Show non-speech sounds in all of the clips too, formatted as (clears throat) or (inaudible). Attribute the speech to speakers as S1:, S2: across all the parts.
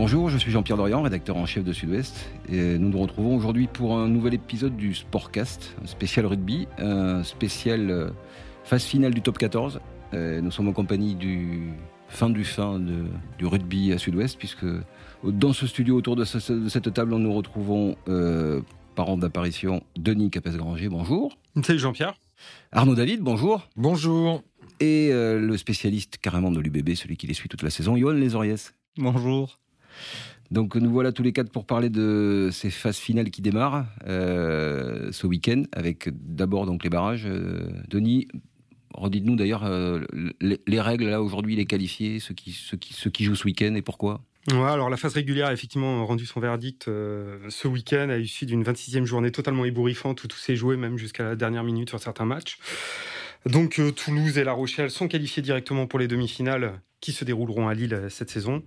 S1: Bonjour, je suis Jean-Pierre Dorian, rédacteur en chef de Sud-Ouest. Et nous nous retrouvons aujourd'hui pour un nouvel épisode du Sportcast, un spécial rugby, un spécial euh, phase finale du top 14. Euh, nous sommes en compagnie du fin du fin de, du rugby à Sud-Ouest, puisque dans ce studio, autour de, ce- de cette table, nous retrouvons, euh, par ordre d'apparition, Denis Capes-Granger, bonjour.
S2: Salut Jean-Pierre.
S1: Arnaud David, bonjour.
S3: Bonjour.
S1: Et euh, le spécialiste carrément de l'UBB, celui qui les suit toute la saison, Johan Lesoriès.
S4: Bonjour.
S1: Donc nous voilà tous les quatre pour parler de ces phases finales qui démarrent euh, ce week-end, avec d'abord donc les barrages. Euh, Denis, redites-nous d'ailleurs euh, les, les règles là aujourd'hui, les qualifiés, ceux qui, jouent ce week-end et pourquoi?
S2: Alors la phase régulière a effectivement rendu son verdict ce week-end à l'issue d'une 26e journée totalement ébouriffante où tout s'est joué même jusqu'à la dernière minute sur certains matchs. Donc Toulouse et La Rochelle sont qualifiés directement pour les demi-finales qui se dérouleront à Lille cette saison.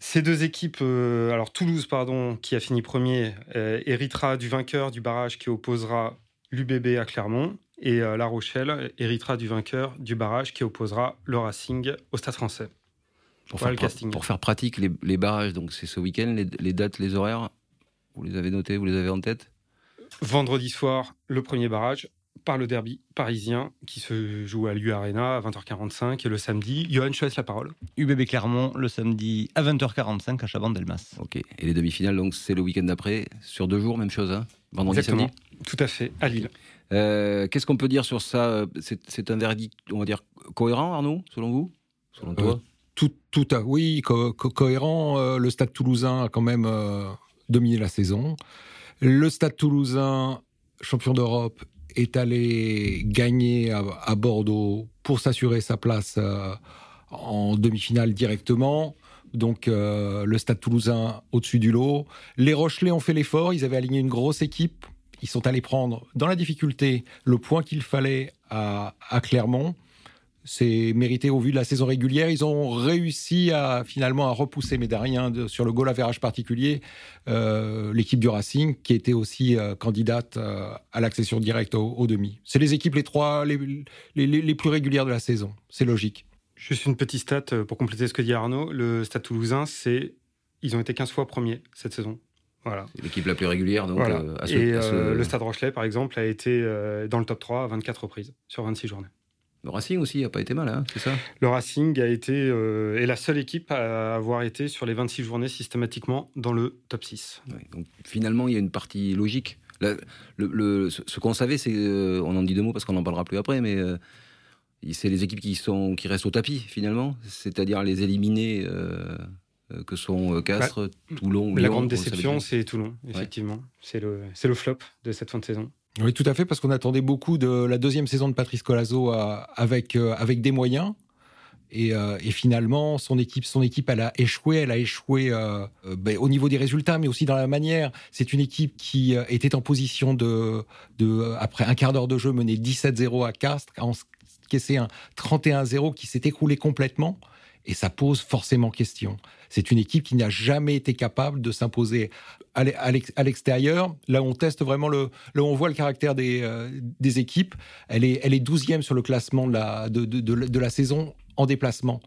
S2: Ces deux équipes, euh, alors Toulouse pardon, qui a fini premier, euh, héritera du vainqueur du barrage qui opposera l'UBB à Clermont et euh, La Rochelle héritera du vainqueur du barrage qui opposera le Racing au Stade Français.
S1: pour,
S2: Voilà
S1: faire,
S2: le
S1: pra-
S2: casting.
S1: pour faire pratique, les, les barrages, donc c'est ce week-end, les, les dates, les horaires, vous les avez notés, vous les avez en tête?
S2: Vendredi soir, le premier barrage par le derby parisien qui se joue à l'U Arena à 20h45 et le samedi, Johan, je te laisse la parole.
S4: UBB Clermont le samedi à 20h45 à Chabannes-Delmas.
S1: Ok. Et les demi-finales, donc c'est le week-end d'après, sur deux jours, même chose, hein Vendredi,
S2: Exactement.
S1: samedi
S2: Tout à fait, à Lille.
S1: Euh, Qu'est-ce qu'on peut dire sur ça C'est c'est un verdict, on va dire, cohérent, Arnaud, selon vous? Selon toi?
S3: Tout, tout à oui, co- co- cohérent. euh, le Stade Toulousain a quand même euh, dominé la saison. Le Stade Toulousain, champion d'Europe, est allé gagner à, Bordeaux pour s'assurer sa place euh, en demi-finale directement. Donc euh, le Stade Toulousain au-dessus du lot. Les Rochelais ont fait l'effort. Ils avaient aligné une grosse équipe. Ils sont allés prendre dans la difficulté le point qu'il fallait à Clermont. C'est mérité au vu de la saison régulière. Ils ont réussi à finalement à repousser, mais derrière de- sur le goal average particulier, euh, l'équipe du Racing, qui était aussi euh, candidate euh, à l'accession directe au, au demi. C'est les équipes les trois les, les, les- les plus régulières de la saison. C'est logique.
S2: Juste une petite stat pour compléter ce que dit Arnaud. Le Stade Toulousain, c'est ils ont été 15 fois premiers cette saison. Voilà.
S1: L'équipe la plus régulière, donc
S2: Voilà.
S1: euh, à ce-
S2: et
S1: à ce-
S2: le Stade Rochelet, par exemple, a été euh, dans le top 3 à 24 reprises sur 26 journées.
S1: Le Racing aussi n'a pas été mal, hein, c'est ça?
S2: Le Racing a été euh, est la seule équipe à avoir été sur les 26 journées systématiquement dans le top 6.
S1: Ouais, donc, Finalement, il y a une partie logique. La- le- le- ce ce qu'on savait, c'est, euh, on en dit deux mots parce qu'on n'en parlera plus après, mais euh, c'est les équipes qui, sont, qui restent au tapis, finalement, c'est-à-dire les éliminés euh, que sont Castres, Toulon,
S2: Mais la
S1: Lyon,
S2: grande déception, c'est Toulon, effectivement. C'est le, c'est le flop de cette fin de saison.
S3: Oui, tout à fait, parce qu'on attendait beaucoup de la deuxième saison de Patrice Colazo euh, avec, euh, avec des moyens. Et, euh, et finalement, son équipe, son équipe, elle a échoué. Elle a échoué ben, au niveau des résultats, mais aussi dans la manière. C'est une équipe qui était en position de, après un quart d'heure de jeu, mener 17-0 à Castres, en encaissé un 31-0 qui s'est écroulé complètement. Et ça pose forcément question. C'est une équipe qui n'a jamais été capable de s'imposer à l'e- à l'ex- à l'extérieur. Là, on teste vraiment le, là, on voit le caractère des, euh, équipes. Elle est, elle est 12e sur le classement de la, de, de, de la saison en déplacement.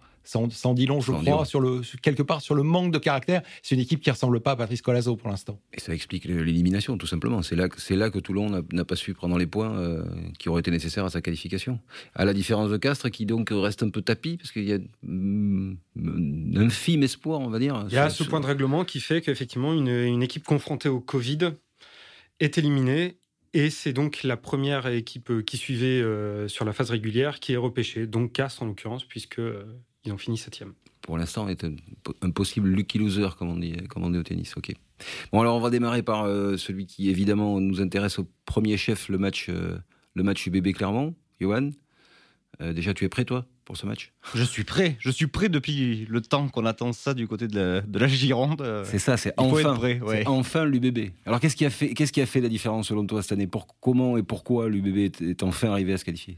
S3: En dit long, je crois, sur le, quelque part sur le manque de caractère. C'est une équipe qui ressemble pas à Patrice Colazo pour l'instant.
S1: Et ça explique l'élimination, tout simplement. C'est là, que- c'est là que Toulon n'a- pas su prendre les points euh, qui auraient été nécessaires à sa qualification. À la différence de Castres, qui donc reste un peu tapis, parce qu'il y a mm, un infime espoir, on va dire.
S2: Il y a
S1: sur-
S2: ce
S1: sur-
S2: point de règlement qui fait qu'effectivement, une, une équipe confrontée au Covid est éliminée. Et c'est donc la première équipe qui suivait euh, sur la phase régulière qui est repêchée. Donc Castres en l'occurrence, puisque euh, ils ont fini septième.
S1: pour l'instant, est un, un possible lucky loser, comme on dit, comme on dit au tennis. Ok. Bon, alors on va démarrer par euh, celui qui évidemment nous intéresse au premier chef, le match, euh, le match UBB Clermont. Johan, euh, déjà tu es prêt toi pour ce match?
S4: Je suis prêt. Je suis prêt depuis le temps qu'on attend ça du côté de la, de la Gironde.
S1: C'est ça, c'est enfin,
S4: prêt, ouais.
S1: c'est enfin l'UBB. Alors qu'est-ce qui a fait, qu'est-ce qui a fait la différence selon toi cette année? Pour, Comment et pourquoi l'UBB est, est enfin arrivé à se qualifier?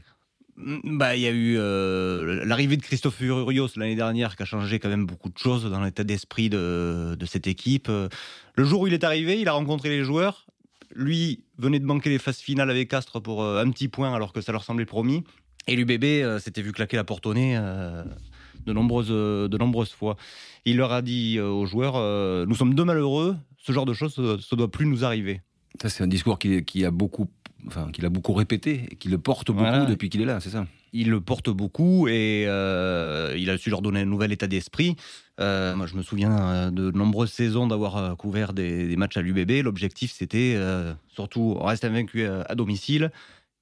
S4: Bah, il y a eu euh, l'arrivée de Christophe Urios l'année dernière qui a changé quand même beaucoup de choses dans l'état d'esprit de, cette équipe. Euh, Le jour où il est arrivé, il a rencontré les joueurs. Lui venait de manquer les phases finales avec Castres pour euh, un petit point alors que ça leur semblait promis. Et l'UBB euh, s'était vu claquer la porte au nez de nombreuses, de nombreuses fois. Il leur a dit aux joueurs Nous sommes deux malheureux, ce genre de choses, ça ne doit plus nous arriver.
S1: Ça, c'est un discours qui, a beaucoup, enfin, qu'il a beaucoup répété et qui le porte beaucoup depuis qu'il est là, c'est ça?
S4: Il le porte beaucoup et euh, il a su leur donner un nouvel état d'esprit. Euh, moi, je me souviens euh, de nombreuses saisons d'avoir couvert des, matchs à l'UBB. L'objectif, c'était surtout on reste invaincu à, domicile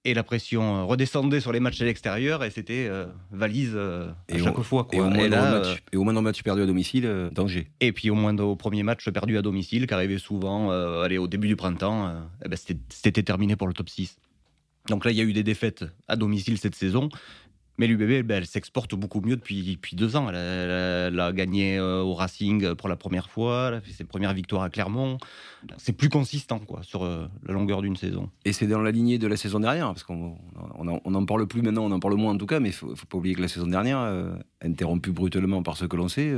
S4: et la pression redescendait sur les matchs à l'extérieur et c'était valise à chaque fois.
S1: Et, au moindre match, et au match perdu à domicile, danger.
S4: Et puis au moins au premier match perdu à domicile, qui arrivait souvent allez, au début du printemps, eh ben, c'était terminé pour le top 6. Donc là, il y a eu des défaites à domicile cette saison. Mais l'UBB, ben, elle s'exporte beaucoup mieux depuis, depuis deux ans. Elle, a gagné euh, au Racing pour la première fois, elle a fait ses premières victoires à Clermont. C'est plus consistant quoi, sur euh, la longueur d'une saison.
S1: Et c'est dans la lignée de la saison dernière, parce qu'on n'en parle plus maintenant, on en parle moins en tout cas, mais il ne faut, pas oublier que la saison dernière, euh, interrompue brutalement par ce que l'on sait,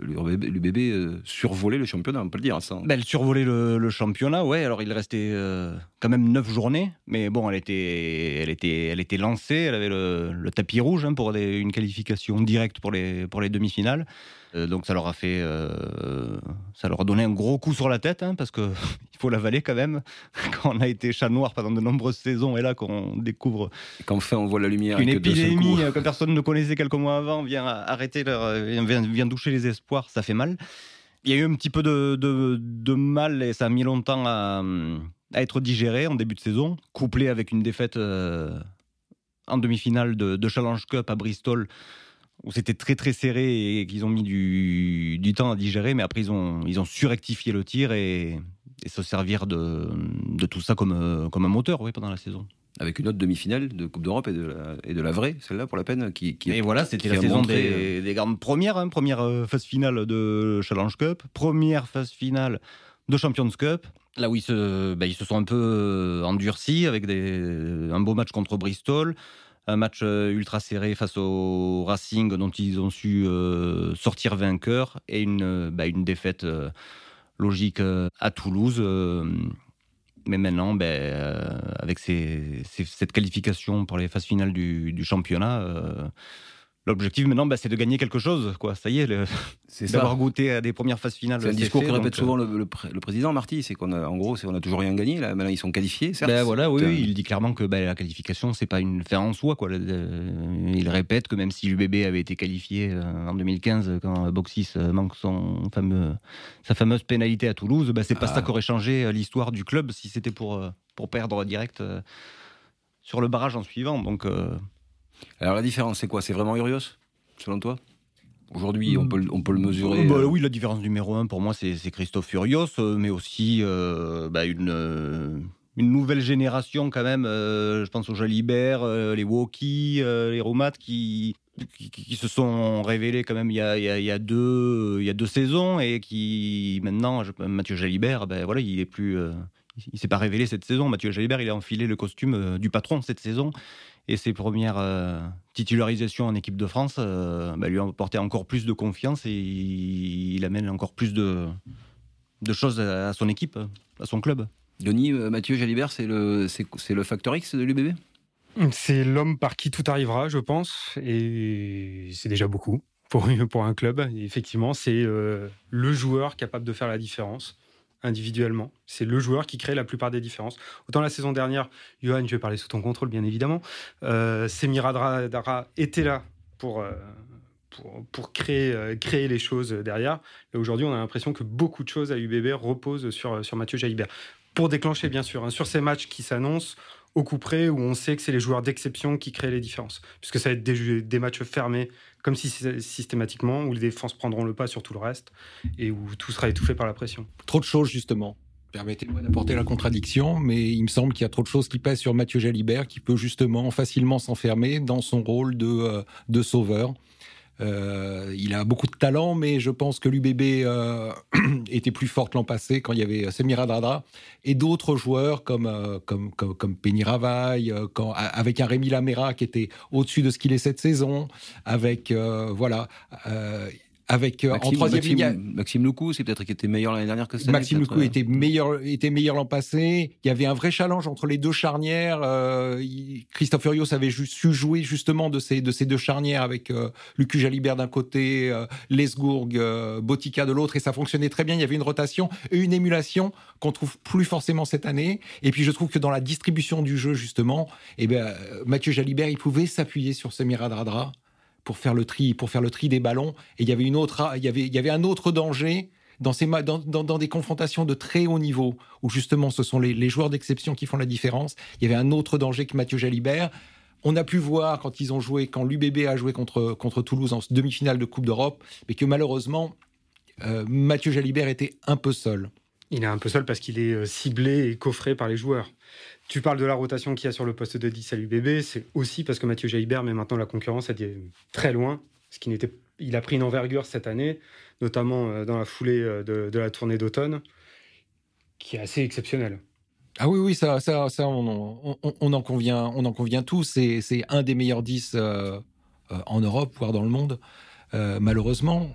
S1: l'UBB survolait le championnat, on peut le dire. Ça.
S4: Ben, elle survolait le, championnat, ouais. Alors il restait quand même neuf journées, mais bon, elle était, elle était, elle était lancée, elle avait le, le tapis rouge hein, pour une qualification directe pour les, pour les demi-finales. Euh, donc ça leur a fait, euh, ça leur a donné un gros coup sur la tête, hein, parce que (laughs) il faut l'avaler quand même. (laughs) Quand on a été chat noir pendant de nombreuses saisons, et là qu'on découvre
S1: qu'enfin on voit la lumière,
S4: une épidémie que personne ne connaissait quelques mois avant vient arrêter, leur, vient, vient doucher les espoirs, ça fait mal. Il y a eu un petit peu de, de, de mal et ça a mis longtemps à, à, être digéré en début de saison, couplé avec une défaite euh, en demi-finale de, Challenge Cup à Bristol où c'était très très serré et qu'ils ont mis du, du, temps à digérer, mais après ils ont, ils ont surectifié le tir et, se servir de, de, tout ça comme, comme un moteur oui, pendant la saison.
S1: Avec une autre demi-finale de Coupe d'Europe et, de la, et de la vraie, celle-là pour la peine. Qui, qui
S4: et voilà, c'était la saison des, euh, des, grandes premières, hein, première euh, phase finale de Challenge Cup, première phase finale de Champions Cup, là où ils se, ben, ils se sont un peu euh, endurcis avec des, un beau match contre Bristol, un match euh, ultra serré face au Racing dont ils ont su euh, sortir vainqueurs et une, ben, une défaite logique à Toulouse. mais maintenant, ben, avec cette qualification pour les phases finales du championnat, L'objectif maintenant, bah, c'est de gagner quelque chose. Quoi. Ça y est, (laughs) c'est d'avoir goûté à des premières phases finales.
S1: C'est un discours que répète souvent euh, le, président Marty, c'est qu'on a, en gros, c'est on a toujours rien gagné. Là, maintenant, ils sont qualifiés. Certes,
S4: ben voilà, oui, il dit clairement que ben, la qualification, c'est pas une fin en soi. Quoi. Il répète que même si l'UBB avait été qualifié euh, en 2015, quand Boxis euh, manque son fameux, sa fameuse pénalité à Toulouse, ben, c'est pas ah. ça qu'aurait changé l'histoire du club si c'était pour, pour perdre direct sur le barrage en suivant. Donc.
S1: Alors la différence, c'est quoi? C'est vraiment Urios, selon toi? Aujourd'hui, on, peut, on peut le mesurer.
S4: Bah, euh, oui, la différence numéro un pour moi, c'est Christophe Urios, euh, mais aussi euh, bah, une, une nouvelle génération quand même. je pense aux Jalibert, les Woki, les Romat qui, qui, se sont révélés quand même il y a, il y a, deux, il y a deux saisons et qui maintenant, Mathieu Jalibert, ben voilà, il est plus. Il s'est pas révélé cette saison. Mathieu Jalibert, il a enfilé le costume du patron cette saison et ses premières euh, titularisations en équipe de France euh, bah, lui ont apporté encore plus de confiance et il, amène encore plus de, de choses à, son équipe, à son club.
S1: Denis, euh, Mathieu Jalibert, c'est le, c'est, le facteur X de l'UBB
S2: C'est l'homme par qui tout arrivera, je pense, et c'est déjà beaucoup pour, (laughs) pour un club. effectivement, c'est le joueur capable de faire la différence individuellement. C'est le joueur qui crée la plupart des différences. Autant la saison dernière, Johan, je vais parler sous ton contrôle, bien évidemment. Euh, Semira était là pour, euh, pour, créer, euh, créer les choses derrière. Et aujourd'hui, on a l'impression que beaucoup de choses à UBB reposent sur, sur Mathieu Jaibert. Pour déclencher, bien sûr, hein, sur ces matchs qui s'annoncent, au coup près, où on sait que c'est les joueurs d'exception qui créent les différences. Puisque ça va être des matchs fermés comme si systématiquement, où les défenses prendront le pas sur tout le reste et où tout sera étouffé par la pression.
S3: Trop de choses, justement. Permettez-moi d'apporter la contradiction, mais il me semble qu'il y a trop de choses qui pèsent sur Mathieu Jalibert, qui peut justement facilement s'enfermer dans son rôle de, euh, de sauveur. Euh, il a beaucoup de talent, mais je pense que l'UBB euh, (clears throat) était plus forte l'an passé quand il y avait Semira Dradra et d'autres joueurs comme, euh, comme, comme, Penny Ravaille, avec un Rémi Lamera qui était au-dessus de ce qu'il est cette saison, avec, voilà, avec euh, en troisième
S1: Maxime,
S3: ligne.
S1: Maxime Lecou, c'est peut-être qui était meilleur l'année dernière que cette année.
S3: Maxime Lecou
S1: euh.
S3: était meilleur, était meilleur l'an passé. Il y avait un vrai challenge entre les deux charnières. Euh, il- Christophe Furios avait su jouer justement de ces, de ces deux charnières avec euh, Lucu Jalibert d'un côté, euh, Lesgourg, euh, Botica de l'autre, et ça fonctionnait très bien. Il y avait une rotation et une émulation qu'on trouve plus forcément cette année. Et puis je trouve que dans la distribution du jeu justement, eh ben, Mathieu Jalibert, il pouvait s'appuyer sur Samir Adradra pour faire le tri, pour faire le tri des ballons. Et il y avait une autre, il y avait, il y avait un autre danger dans, ces, dans, dans- des confrontations de très haut niveau, où justement ce sont les, les joueurs d'exception qui font la différence. Il y avait un autre danger que Mathieu Jalibert. On a pu voir quand ils ont joué, quand l'UBB a joué contre, contre Toulouse en demi-finale de Coupe d'Europe, mais que malheureusement, euh, Mathieu Jalibert était un peu seul.
S2: Il est un peu seul parce qu'il est euh, ciblé et coffré par les joueurs. Tu parles de la rotation qu'il y a sur le poste de 10 à l'UBB, c'est aussi parce que Mathieu Jaibert met maintenant la concurrence à très loin, ce qui n'était, il a pris une envergure cette année, notamment euh, dans la foulée euh, de, la tournée d'automne, qui est assez exceptionnelle.
S3: Ah oui, oui, ça, ça, ça on, en convient, on en convient tous. C'est, un des meilleurs 10 euh, euh, en Europe, voire dans le monde. Euh, malheureusement,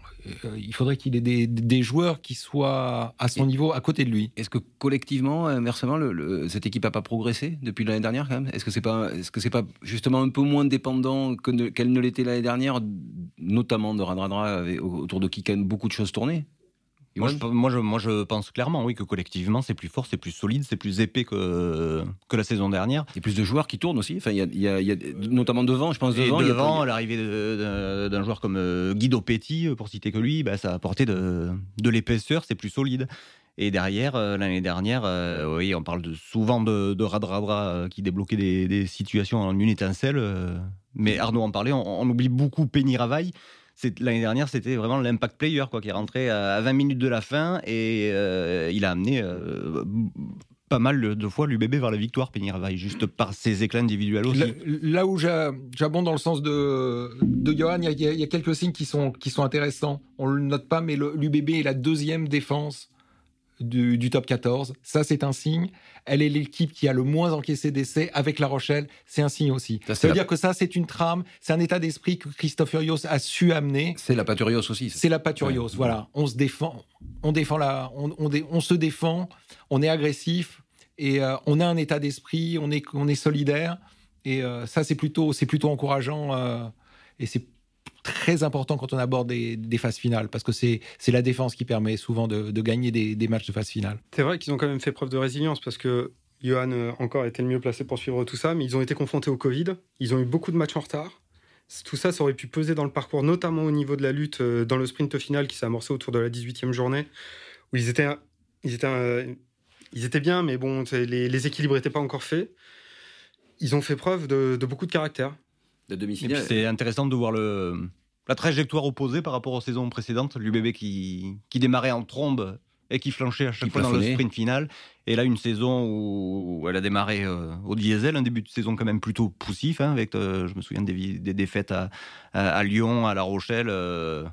S3: euh, il faudrait qu'il ait des, des joueurs qui soient à son
S1: Et-
S3: niveau à côté de lui.
S1: Est-ce que collectivement, inversement, le, le- cette équipe n'a pas progressé depuis l'année dernière quand même? Est-ce que c'est pas, est-ce que c'est pas justement un peu moins dépendant que ne- qu'elle ne l'était l'année dernière, notamment de Radradra, autour de qui quand même beaucoup de choses
S4: Moi je, moi, je, moi, je pense clairement, oui, que collectivement, c'est plus fort, c'est plus solide, c'est plus épais que, que la saison dernière.
S1: Il y a plus de joueurs qui tournent aussi. Enfin, il y a, il y a- il y a- notamment devant, je pense
S4: Et
S1: devant.
S4: l'arrivée d'un joueur comme euh, Guido Petit, euh, pour citer que lui, bah, ça a apporté de, de l'épaisseur, c'est plus solide. Et derrière, euh, l'année dernière, euh, oui, on parle de, souvent de, de Radradra euh, qui débloquait des, des situations en une étincelle. euh, mais Arnaud en parlait, on, on oublie beaucoup Penny Ravaille. L'année dernière, c'était vraiment l'impact player quoi, qui est rentré à, à 20 minutes de la fin et euh, il a amené euh, pas mal de fois l'UBB vers la victoire, Penny Ravaille, juste par ses éclats individuels aussi.
S3: Là, où j'a- j'abonde dans le sens de, Johan, il y, a- quelques signes qui sont, qui sont intéressants. On le note pas, mais l'UBB est la deuxième défense du, du top 14. Ça, c'est un signe. Elle est l'équipe qui a le moins encaissé d'essais avec La Rochelle. C'est un signe aussi.
S1: Ça,
S3: veut
S1: la-
S3: dire que ça, c'est une trame, c'est un état d'esprit que Christophe Urios a su amener.
S1: C'est la Paturios aussi.
S3: C'est la Paturios,
S1: Ouais.
S3: voilà. On se défend, on défend la, on, on dé- on se défend, on est agressif et euh, on a un état d'esprit, on est, on est solidaire et euh, ça c'est plutôt, c'est plutôt encourageant euh, et c'est très important quand on aborde des, des phases finales parce que c'est, c'est la défense qui permet souvent de, de gagner des, des matchs de phase finale.
S2: C'est vrai qu'ils ont quand même fait preuve de résilience parce que Johan euh, encore était le mieux placé pour suivre tout ça, mais ils ont été confrontés au Covid, ils ont eu beaucoup de matchs en retard. Tout ça, ça aurait pu peser dans le parcours, notamment au niveau de la lutte euh, dans le sprint final qui s'est amorcé autour de la 18e journée, où ils étaient, ils étaient, ils étaient bien, mais bon, les, les équilibres n'étaient pas encore faits. Ils ont fait preuve de, de beaucoup de caractère.
S4: Puis
S1: demi-finale.
S4: c'est intéressant de voir le, la trajectoire opposée par rapport aux saisons précédentes. L'UBB qui, qui démarrait en trombe et qui flanchait à chaque
S1: Qui
S4: fois dans le sprint final. Et là, une saison où, elle a démarré euh, au diesel, un début de saison quand même plutôt poussif, hein, avec, euh, je me souviens des, défaites à, à, à Lyon, à La Rochelle, euh,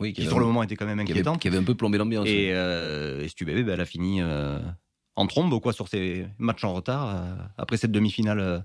S1: Oui,
S4: qui sur le moment étaient quand même
S1: qui avait,
S4: inquiétantes.
S1: qui avait un peu plombé l'ambiance.
S4: Et, et UBB, ben, elle a fini en trombe quoi, sur ses matchs en retard. après cette demi-finale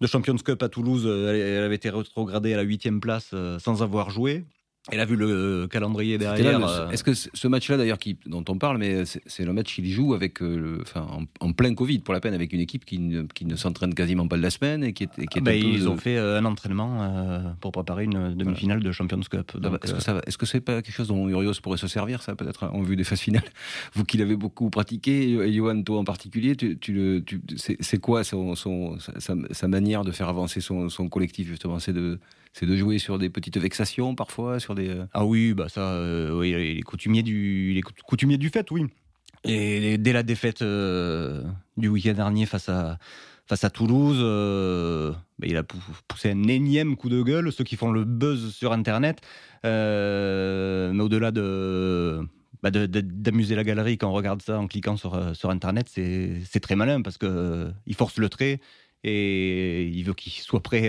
S4: de Champions Cup à Toulouse, euh, elle, avait été rétrogradée à la huitième place euh, sans avoir joué. Elle a vu le calendrier
S1: C'était
S4: derrière. euh,
S1: Est-ce que ce ce match-là, d'ailleurs, qui- dont on parle, mais c'est le match qu'il joue avec, euh, le, enfin, en, en plein Covid, pour la peine, avec une équipe qui ne, qui ne s'entraîne quasiment pas de la semaine et qui est, et qui est un peu,
S4: ils
S1: euh,
S4: ont fait euh, un entraînement euh, pour préparer une demi-finale de Champions Cup.
S1: Va-
S4: Donc,
S1: Est-ce
S4: euh,
S1: que ça est-ce que c'est pas quelque chose dont Urios pourrait se servir, ça, peut-être, en vue des phases finales (laughs) Vous qui l'avez beaucoup pratiqué, et Johan, toi en particulier, tu, tu le- tu- c'est quoi son, son- sa, sa- sa manière de faire avancer son, son collectif, justement C'est de, c'est de jouer sur des petites vexations, parfois, sur des. euh,
S4: Ah oui, bah ça, euh, oui, il est coutumier du, du fait, oui. Et dès la défaite euh, du week-end dernier face à face à Toulouse, bah, il a pou- poussé un énième coup de gueule, ceux qui font le buzz sur Internet. Mais au-delà de bah, de- d'amuser la galerie quand on regarde ça en cliquant sur, sur Internet, c'est très malin parce que euh, il force le trait et il veut qu'il soit prêt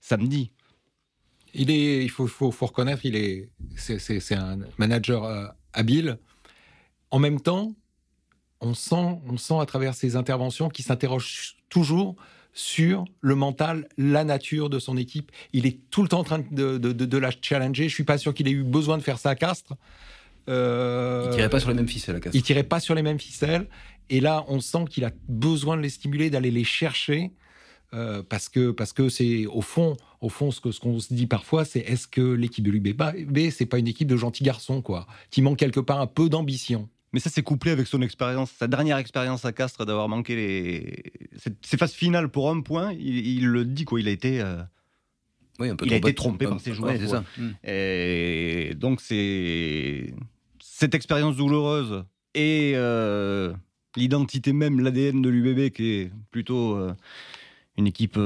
S4: samedi.
S3: Il est, il faut, faut, faut reconnaître, il est, c'est, un manager euh, habile. En même temps, on sent, on sent à travers ses interventions qu'il s'interroge toujours sur le mental, la nature de son équipe. Il est tout le temps en train de, de, de, de la challenger. Je suis pas sûr qu'il ait eu besoin de faire ça à Castres.
S1: Euh, il tirait pas sur les mêmes ficelles à Castres.
S3: Il tirait pas sur les mêmes ficelles. Et là, on sent qu'il a besoin de les stimuler, d'aller les chercher. Euh, parce que parce que c'est au fond au fond ce que ce qu'on se dit parfois c'est est-ce que l'équipe de l'UBB c'est pas une équipe de gentils garçons quoi qui manque quelque part un peu d'ambition
S4: mais ça, c'est couplé avec son expérience, sa dernière expérience à Castres, d'avoir manqué les... ces phases finales pour un point. Il, le dit, quoi. Il a été. Euh,
S1: oui, un peu
S4: il a été trompé par ses joueurs. ça. Hmm. Et donc, c'est cette expérience douloureuse et euh, l'identité même, l'ADN de l'UBB, qui est plutôt euh, une équipe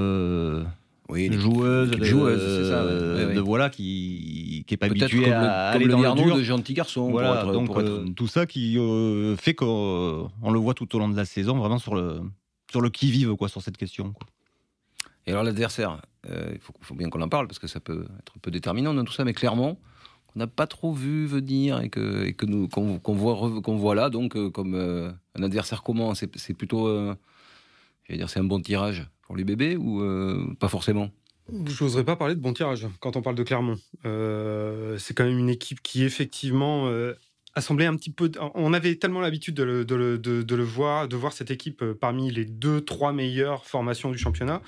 S1: oui,
S4: joueuse, de,
S1: joueuse, ça,
S4: de voilà qui qui est pas habituée à
S1: aller dans le dur. de gentils garçons.
S4: Voilà,
S1: pour
S4: être, donc euh, tout ça qui euh, fait qu'on le voit tout au long de la saison, vraiment sur le sur le qui vive quoi, sur cette question. Quoi.
S1: Et alors l'adversaire, euh, il faut, bien qu'on en parle parce que ça peut être un peu déterminant dans tout ça, mais clairement, on n'a pas trop vu venir et que, et que nous qu'on voit qu'on voit là, donc comme un adversaire commun, c'est plutôt, j'allais dire, c'est un bon tirage pour les bébés ou euh, pas forcément?
S2: Je n'oserais pas parler de bon tirage quand on parle de Clermont. Euh, c'est quand même une équipe qui effectivement euh, a semblé un petit peu. On avait tellement l'habitude de le, voir, de voir cette équipe parmi les deux, trois meilleures formations du championnat,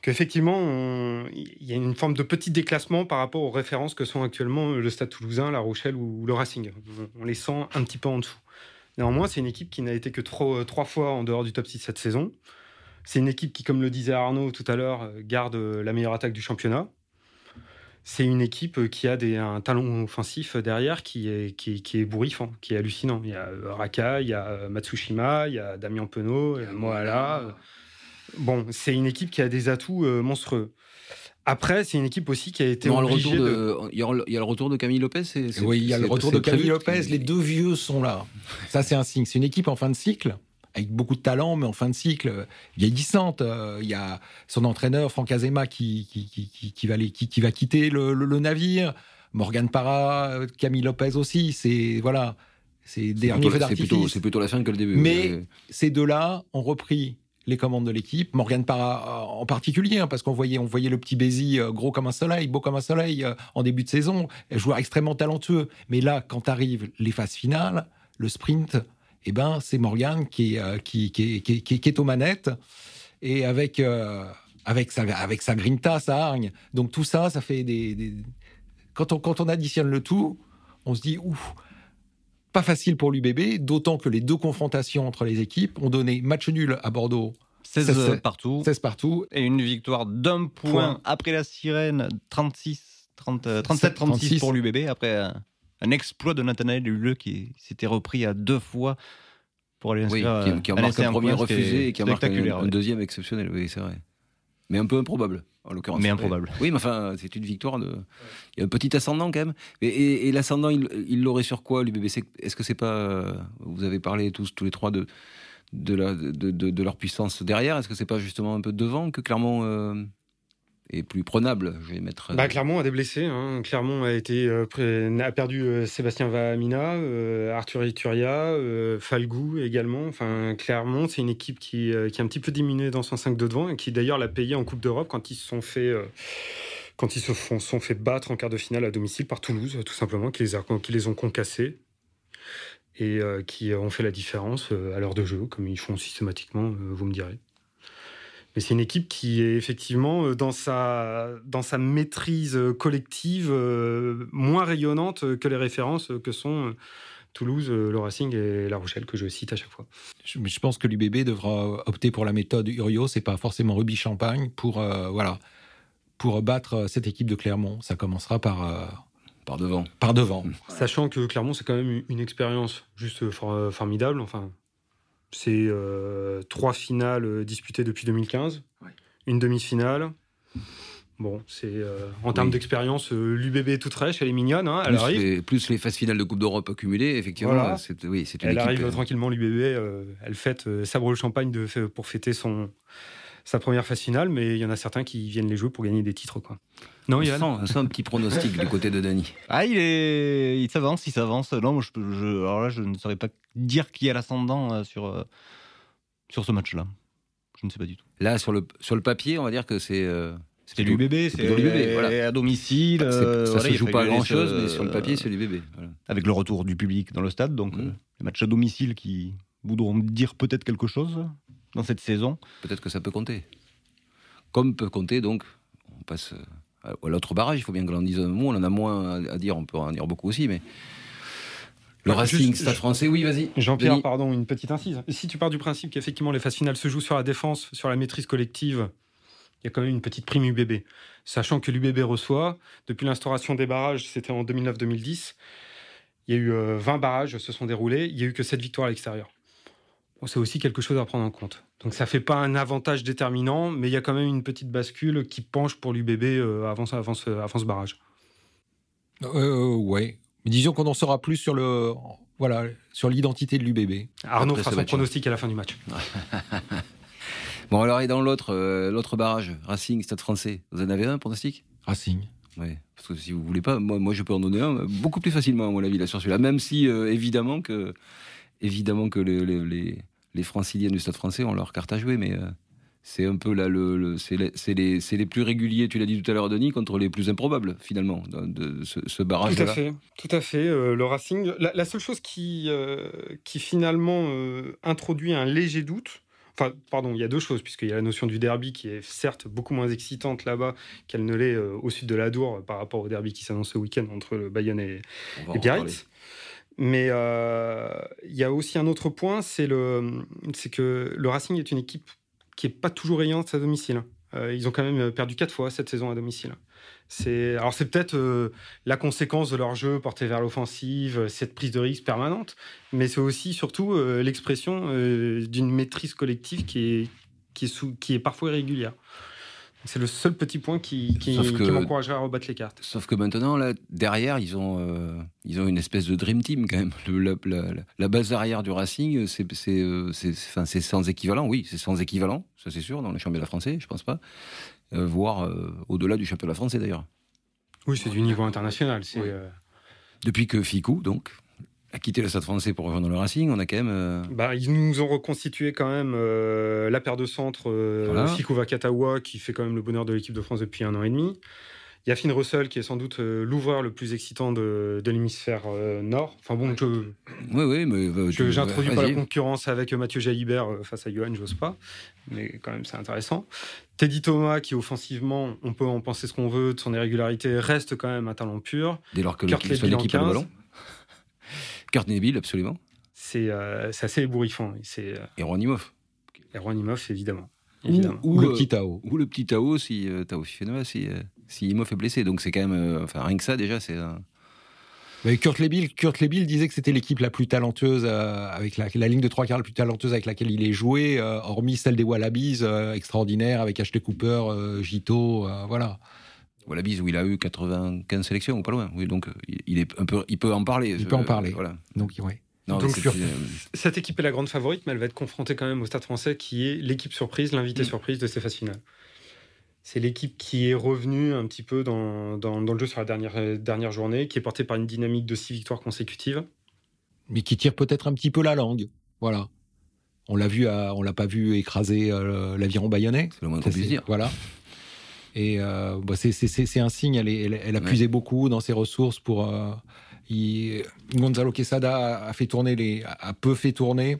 S2: qu'effectivement il y a une forme de petit déclassement par rapport aux références que sont actuellement le Stade Toulousain, La Rochelle ou le Racing. On, les sent un petit peu en dessous. Néanmoins, c'est une équipe qui n'a été que trois fois en dehors du top 6 cette saison. C'est une équipe qui, comme le disait Arnaud tout à l'heure, euh, garde euh, la meilleure attaque du championnat. C'est une équipe euh, qui a des, un talon offensif derrière qui est, qui, qui est bourrifant, qui est hallucinant. Il y a Raka, il y a Matsushima, il y a Damien Penaud, il y a Moala. Bon, c'est une équipe qui a des atouts monstrueux. Après, c'est une équipe aussi qui a été
S1: non, obligée le de... Il, y a, le retour de Camille Lopez.
S3: oui, il y a le retour de Camille Lopez. Les deux vieux sont là. Ça, c'est un signe. C'est une équipe en fin de cycle avec beaucoup de talent, mais en fin de cycle, vieillissante. Euh, il y a son entraîneur, Franck Azema, qui, qui, va, qui, va quitter le, navire. Morgan Parra, Camille Lopez aussi. C'est voilà, c'est dernier
S1: C'est plutôt, c'est plutôt la fin que le début.
S3: Mais ces deux-là ont repris les commandes de l'équipe. Morgan Parra en particulier, hein, parce qu'on voyait, on voyait le petit Bézi euh, gros comme un soleil, beau comme un soleil euh, en début de saison, joueur extrêmement talentueux. Mais là, quand arrivent les phases finales, le sprint, eh ben, c'est Morgan qui, euh, qui, qui, qui, qui, est aux manettes et avec, euh, avec, sa, avec sa grinta, sa hargne. Donc tout ça, ça fait des. Quand, on, quand on additionne le tout, on se dit ouf, pas facile pour l'UBB, d'autant que les deux confrontations entre les équipes ont donné match nul à Bordeaux.
S4: 16, partout.
S3: 16 partout.
S4: Et une victoire d'un point, après la sirène, 36, 37, 36 pour l'UBB, après un exploit de Nathanaël Huleux qui s'était repris à deux fois pour aller
S1: oui, qui, qui en marque un premier refusé et qui en marque un, deuxième exceptionnel. Oui, c'est vrai. Mais un peu improbable, en l'occurrence.
S4: Mais improbable.
S1: Oui, mais enfin, c'est une victoire. De... Il y a un petit ascendant quand même. Et, l'ascendant, il l'aurait sur quoi, l'UBB Est-ce que c'est pas. Vous avez parlé tous, tous les trois de, de, la, de, de, leur puissance derrière? Est-ce que c'est pas justement un peu devant que clairement euh, est plus prenable. Je vais mettre.
S2: Bah, Clermont a des blessés. Hein. Clermont a été euh, a perdu euh, Sébastien Vahamina, euh, Arthur Ituria, Falgou également. Enfin, Clermont, c'est une équipe qui, qui a un petit peu diminué dans son 5 de devant et qui d'ailleurs l'a payé en Coupe d'Europe quand ils se sont fait quand ils se font, sont fait battre en quart de finale à domicile par Toulouse, tout simplement, qui les, a, qui les ont concassés et qui ont fait la différence à l'heure de jeu, comme ils font systématiquement, vous me direz. Mais c'est une équipe qui est effectivement euh, dans sa, dans sa maîtrise euh, collective euh, moins rayonnante que les références que sont Toulouse, le Racing et La Rochelle que je cite à chaque fois.
S3: Je, je pense que l'UBB devra opter pour la méthode Urios c'est pas forcément Ruby Champagne pour voilà pour battre cette équipe de Clermont. Ça commencera par
S1: par devant.
S3: Par devant.
S2: Sachant que Clermont c'est quand même une expérience juste formidable. Enfin, c'est euh, trois finales euh, disputées depuis 2015, une demi-finale. Bon, c'est euh, en termes d'expérience, l'UBB est toute fraîche, elle est mignonne. Hein,
S1: elle plus, arrive. Les, plus les phases finales de Coupe d'Europe accumulées, effectivement.
S2: Oui, elle arrive tranquillement, l'UBB. elle fête, sabre le champagne de, pour fêter son, sa première phase finale, mais il y en a certains qui viennent les jouer pour gagner des titres. Quoi.
S1: Non, il y a un petit pronostic du côté de Dany. (laughs)
S4: Ah, il est, il s'avance, il s'avance. Non, moi, je, alors là, je ne saurais pas dire qui a l'ascendant euh, sur, euh, sur ce match-là. Je ne sais pas du tout.
S1: Là, sur le, sur le papier, on va dire que c'est. euh,
S4: C'est l'UBB,
S1: plutôt l'UBB, voilà.
S4: à domicile.
S1: C'est-
S4: euh,
S1: ça
S4: voilà,
S1: se joue
S4: a
S1: pas à
S4: fallu
S1: grand chose,
S4: aller
S1: mais sur le papier, c'est l'UBB. Voilà.
S4: Avec le retour du public dans le stade, donc euh, les matchs à domicile qui voudront dire peut-être quelque chose dans cette saison.
S1: Peut-être que ça peut compter. Comme peut compter, donc, on passe euh, à l'autre barrage, il faut bien que l'on dise un mot, on en a moins à dire, on peut en dire beaucoup aussi, mais. Le
S2: Ouais,
S1: Racing,
S2: juste-
S1: Stade français, oui, vas-y.
S2: Jean-Pierre,
S1: Denis.
S2: pardon, une petite incise. Si tu pars du principe qu'effectivement les phases finales se jouent sur la défense, sur la maîtrise collective, il y a quand même une petite prime UBB. Sachant que l'UBB reçoit, depuis l'instauration des barrages, c'était en 2009-2010, il y a eu euh, 20 barrages se sont déroulés, il y a eu que 7 victoires à l'extérieur. C'est aussi quelque chose à prendre en compte. Donc ça fait pas un avantage déterminant, mais il y a quand même une petite bascule qui penche pour l'UBB euh, avant, ce- avant, ce- avant ce barrage.
S3: Euh, ouais. Mais disons qu'on en saura plus sur le, voilà, sur l'identité de l'UBB.
S2: Arnaud
S1: Après
S2: fera son
S1: match,
S2: pronostic à la fin du match. (laughs)
S1: Bon, alors, et dans l'autre euh, l'autre barrage, Racing, Stade français, vous en avez un pronostic?
S3: Racing.
S1: Oui, parce que si vous voulez pas, moi, moi je peux en donner un euh, beaucoup plus facilement, à mon avis, là, sur celui-là. Même si, euh, évidemment, que, évidemment que les, les, les, franciliens du Stade français ont leur carte à jouer, mais euh, c'est un peu là, le, le- c'est les, les, plus réguliers, tu l'as dit tout à l'heure, Denis, contre les plus improbables, finalement, de, de ce, ce
S2: Tout à fait, tout à fait. euh, le Racing, la, la seule chose qui, euh, qui finalement euh, introduit un léger doute, enfin, pardon, il y a deux choses, puisqu'il y a la notion du derby qui est certes beaucoup moins excitante là-bas qu'elle ne l'est au sud de la Dour par rapport au derby qui s'annonce ce week-end entre le Bayonne et, et. Biarritz. Mais euh, il y a aussi un autre point, c'est que le Racing est une équipe qui est pas toujours ayante à domicile. Euh, ils ont quand même perdu quatre fois cette saison à domicile. Alors c'est peut-être euh, la conséquence de leur jeu porté vers l'offensive, cette prise de risque permanente, mais c'est aussi surtout l'expression d'une maîtrise collective qui est qui est, sous- qui est parfois irrégulière. C'est le seul petit point qui, qui, m'encouragerait à rebattre les cartes.
S1: Sauf que maintenant, là, derrière, ils ont, euh, ils ont une espèce de dream team quand même. Le- la, la- base arrière du Racing, c'est c'est, euh, c'est- sans équivalent, oui, c'est sans équivalent, ça c'est sûr, dans le championnat français, je pense pas. Euh, voire euh, au-delà du championnat français d'ailleurs.
S2: Oui, c'est du niveau international.
S1: Oui.
S2: euh,
S1: Depuis que Ficou, donc, a quitté le stade français pour rejoindre le Racing, on a quand même. euh,
S2: Bah, ils nous ont reconstitué quand même euh, la paire de centre euh,
S1: Voilà.
S2: Vakatawa, qui fait quand même le bonheur de l'équipe de France depuis un an et demi. Il y a Finn Russell, qui est sans doute euh, l'ouvreur le plus excitant de, de l'hémisphère nord. Enfin bon, je
S1: Oui, oui, mais.
S2: je-
S1: tu-
S2: j'introduis pas la concurrence avec Mathieu Jalibert face à Johan, j'ose pas. Mais quand même, c'est intéressant. Teddy Thomas, qui offensivement, on peut en penser ce qu'on veut, de son irrégularité, reste quand même un talent pur.
S1: Dès lors que l'équipe le
S2: 15.
S1: ballon. Kurt Nebil, absolument.
S2: C'est euh, c'est assez ébouriffant. Et C'est euh,
S1: Et Ronimov.
S2: Erwan Imhoff, évidemment.
S1: Ou-
S2: évidemment.
S3: Ou le petit Tao.
S1: Ou le petit Tao, si euh, Tao Fifenoa, si, euh, si Imhoff est blessé. Donc c'est quand même. euh, enfin, rien que ça, déjà, c'est. un-
S3: Mais Kurt Lebil, Kurt Lebil disait que c'était l'équipe la plus talentueuse, euh, avec la, la ligne de trois quarts la plus talenteuse avec laquelle il est joué, euh, hormis celle des Wallabies, euh, extraordinaire, avec Ashley Cooper, euh, Gito, euh, voilà.
S1: Voilà, bise où il a eu 95 sélections ou pas loin. Oui, donc il- est un peu, il peut en parler.
S3: Il peut en parler.
S1: Voilà.
S3: Donc, ouais.
S1: Non,
S2: Donc, sur-
S1: euh,
S2: Cette équipe est la grande favorite, mais elle va être confrontée quand même au Stade français, qui est l'équipe surprise, l'invité
S1: Mm.
S2: surprise de ces phases finales. C'est l'équipe qui est revenue un petit peu dans, dans, dans le jeu sur la dernière, euh, dernière journée, qui est portée par une dynamique de six victoires consécutives.
S3: Mais qui tire peut-être un petit peu la langue. Voilà. On l'a vu, à- on l'a pas vu écraser euh, l'aviron bayonnais.
S1: c'est le moins qu'on puisse dire.
S3: Voilà. Et euh, bah, c'est- un signe. Elle, est- elle, elle a
S1: Ouais.
S3: puisé beaucoup dans ses ressources pour. euh, Gonzalo Quesada a fait tourner les, a peu fait tourner.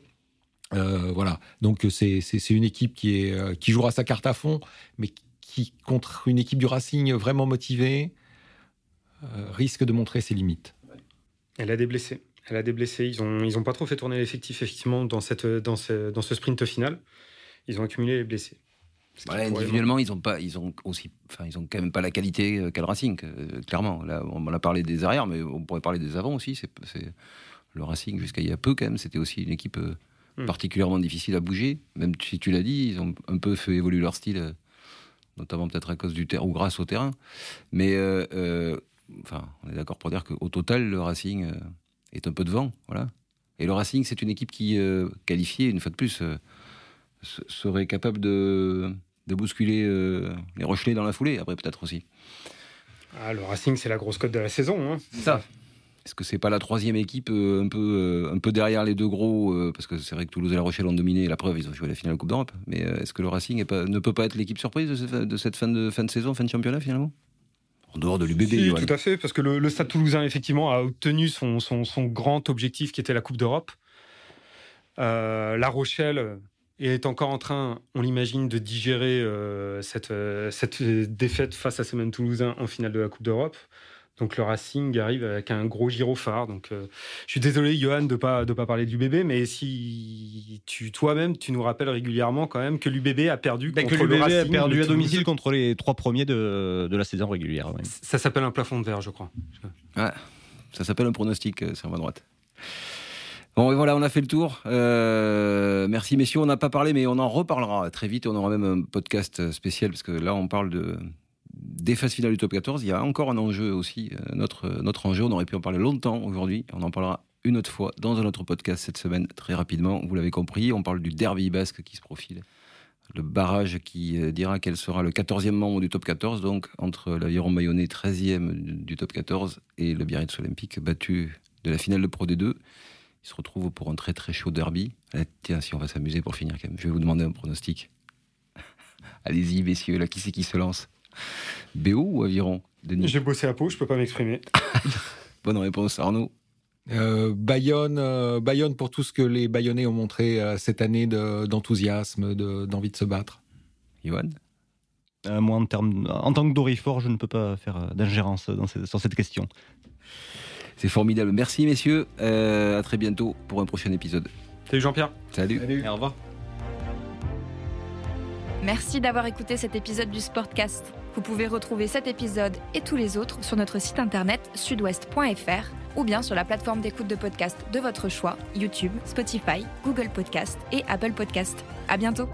S3: Euh, voilà. Donc c'est une équipe qui est euh, qui jouera sa carte à fond, mais qui contre une équipe du Racing vraiment motivée euh, risque de montrer ses limites.
S2: Elle a des blessés. Elle a des blessés. Ils n'ont ils ont pas trop fait tourner l'effectif, effectivement, dans, cette, dans, ce, dans ce sprint final. Ils ont accumulé les blessés.
S1: Voilà, individuellement, ils ont pas, ils ont aussi, enfin, ils ont quand même pas la qualité euh, qu'a le Racing, euh, clairement. Là, on a parlé des arrières, mais on pourrait parler des avants aussi. C'est, le Racing jusqu'à il y a peu quand même, c'était aussi une équipe euh,
S2: Hmm.
S1: particulièrement difficile à bouger. Même si tu l'as dit, ils ont un peu fait évoluer leur style, euh, notamment peut-être à cause du terrain ou grâce au terrain. Mais enfin, on est d'accord pour dire qu'au total, le Racing est un peu devant, voilà. Et le Racing, c'est une équipe qui, qualifiée, une fois de plus, se- serait capable de, de bousculer euh, les Rochelais dans la foulée, après peut-être aussi.
S2: Ah, le Racing, c'est la grosse cote de la saison. hein.
S1: Ça. Est-ce que c'est pas la troisième équipe euh, un, peu, euh, un peu derrière les deux gros euh, Parce que c'est vrai que Toulouse et La Rochelle ont dominé, la preuve, ils ont joué la finale de Coupe d'Europe. Mais est-ce que le Racing pas, ne peut pas être l'équipe surprise de cette, fin, de, fin de saison, fin de championnat finalement? En dehors de l'UBB.
S2: Oui, tout à fait, parce que le, Stade toulousain, effectivement, a obtenu son, son, son, grand objectif qui était la Coupe d'Europe. la Rochelle est encore en train, on l'imagine, de digérer cette, cette défaite face à ce même Toulousain en finale de la Coupe d'Europe. Donc le Racing arrive avec un gros gyrophare. Donc euh, je suis désolé, Johan, de pas de pas parler du bébé, mais si tu toi-même tu nous rappelles régulièrement quand même que l'UBB a perdu
S4: bah, contre que l'UBB a perdu à domicile contre les trois premiers de, de la saison régulière.
S2: Ça s'appelle un plafond de verre, je crois.
S1: ça s'appelle un pronostic euh, sur ma droite. Bon, et voilà, on a fait le tour. Euh, merci, messieurs. On n'a pas parlé, mais on en reparlera très vite. On aura même un podcast spécial, parce que là, on parle de, des phases finales du top 14, il y a encore un enjeu aussi. Euh, notre, notre enjeu, on aurait pu en parler longtemps aujourd'hui. On en parlera une autre fois dans un autre podcast cette semaine, très rapidement. Vous l'avez compris, on parle du derby basque qui se profile. Le barrage qui euh, dira quel sera le 14e membre du top 14, donc entre l'aviron Bayonnais, 13e du top 14, et le Biarritz Olympique, battu de la finale de Pro D2. Se retrouve pour un très très chaud derby. Eh, tiens, si on va s'amuser pour finir quand même, je vais vous demander un pronostic. (laughs) Allez-y, messieurs, là, qui c'est qui se lance? BO ou Aviron?
S2: J'ai bossé à Pau, je peux pas m'exprimer. (laughs)
S1: Bonne réponse, Arnaud.
S3: Euh, Bayonne, euh, Bayonne pour tout ce que les Bayonnais ont montré euh, cette année d'enthousiasme, d'envie de, se battre.
S1: Johan
S4: Moi, en, termes, en tant que Dorifort, je ne peux pas faire d'ingérence sur cette question.
S1: C'est formidable. Merci, messieurs. à très bientôt pour un prochain épisode.
S2: Salut Jean-Pierre.
S1: Salut.
S2: Salut.
S4: au revoir.
S5: Merci d'avoir écouté cet épisode du Sportcast. Vous pouvez retrouver cet épisode et tous les autres sur notre site internet sudouest.fr ou bien sur la plateforme d'écoute de podcast de votre choix, YouTube, Spotify, Google Podcast et Apple Podcast. À bientôt!